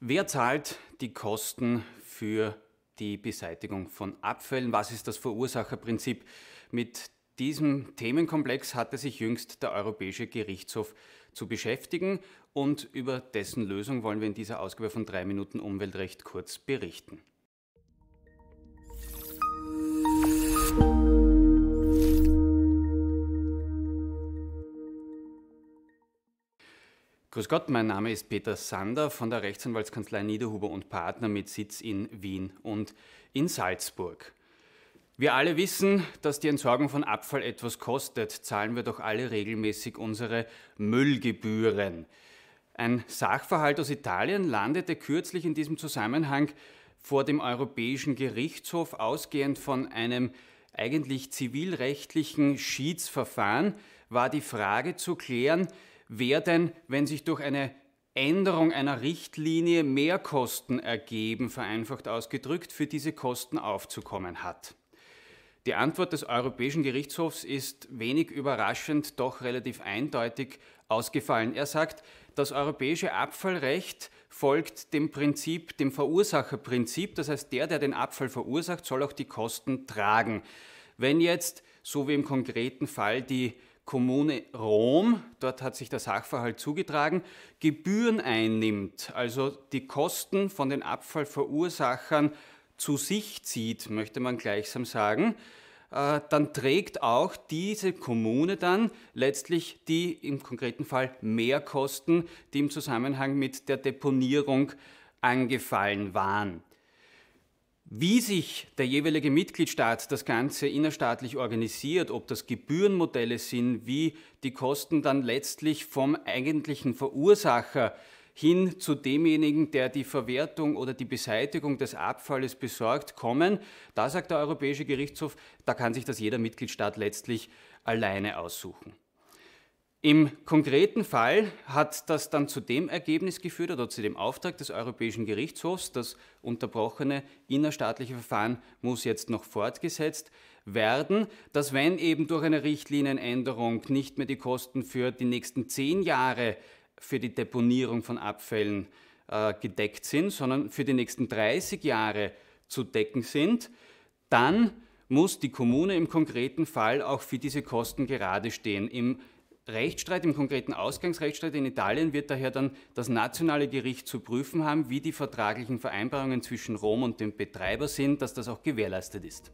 Wer zahlt die Kosten für die Beseitigung von Abfällen? Was ist das Verursacherprinzip? Mit diesem Themenkomplex hatte sich jüngst der Europäische Gerichtshof zu beschäftigen und über dessen Lösung wollen wir in dieser Ausgabe von drei Minuten Umweltrecht kurz berichten. Grüß Gott, mein Name ist Peter Sander von der Rechtsanwaltskanzlei Niederhuber und Partner mit Sitz in Wien und in Salzburg. Wir alle wissen, dass die Entsorgung von Abfall etwas kostet, zahlen wir doch alle regelmäßig unsere Müllgebühren. Ein Sachverhalt aus Italien landete kürzlich in diesem Zusammenhang vor dem Europäischen Gerichtshof ausgehend von einem eigentlich zivilrechtlichen Schiedsverfahren war die Frage zu klären, wer denn, wenn sich durch eine Änderung einer Richtlinie Mehrkosten ergeben, vereinfacht ausgedrückt, für diese Kosten aufzukommen hat. Die Antwort des Europäischen Gerichtshofs ist wenig überraschend, doch relativ eindeutig ausgefallen. Er sagt, das europäische Abfallrecht folgt dem Prinzip, dem Verursacherprinzip. Das heißt, der, der den Abfall verursacht, soll auch die Kosten tragen. Wenn jetzt, so wie im konkreten Fall, die Kommune Rom, dort hat sich der Sachverhalt zugetragen, Gebühren einnimmt, also die Kosten von den Abfallverursachern zu sich zieht, möchte man gleichsam sagen, äh, dann trägt auch diese Kommune dann letztlich die im konkreten Fall Mehrkosten, die im Zusammenhang mit der Deponierung angefallen waren. Wie sich der jeweilige Mitgliedstaat das Ganze innerstaatlich organisiert, ob das Gebührenmodelle sind, wie die Kosten dann letztlich vom eigentlichen Verursacher hin zu demjenigen, der die Verwertung oder die Beseitigung des Abfalles besorgt, kommen, da sagt der Europäische Gerichtshof, da kann sich das jeder Mitgliedstaat letztlich alleine aussuchen. Im konkreten Fall hat das dann zu dem Ergebnis geführt oder zu dem Auftrag des Europäischen Gerichtshofs, das unterbrochene innerstaatliche Verfahren muss jetzt noch fortgesetzt werden, dass wenn eben durch eine Richtlinienänderung nicht mehr die Kosten für die nächsten zehn Jahre für die Deponierung von Abfällen äh, gedeckt sind, sondern für die nächsten 30 Jahre zu decken sind, dann muss die Kommune im konkreten Fall auch für diese Kosten gerade stehen. Im Rechtsstreit, im konkreten Ausgangsrechtsstreit in Italien wird daher dann das nationale Gericht zu prüfen haben, wie die vertraglichen Vereinbarungen zwischen Rom und dem Betreiber sind, dass das auch gewährleistet ist.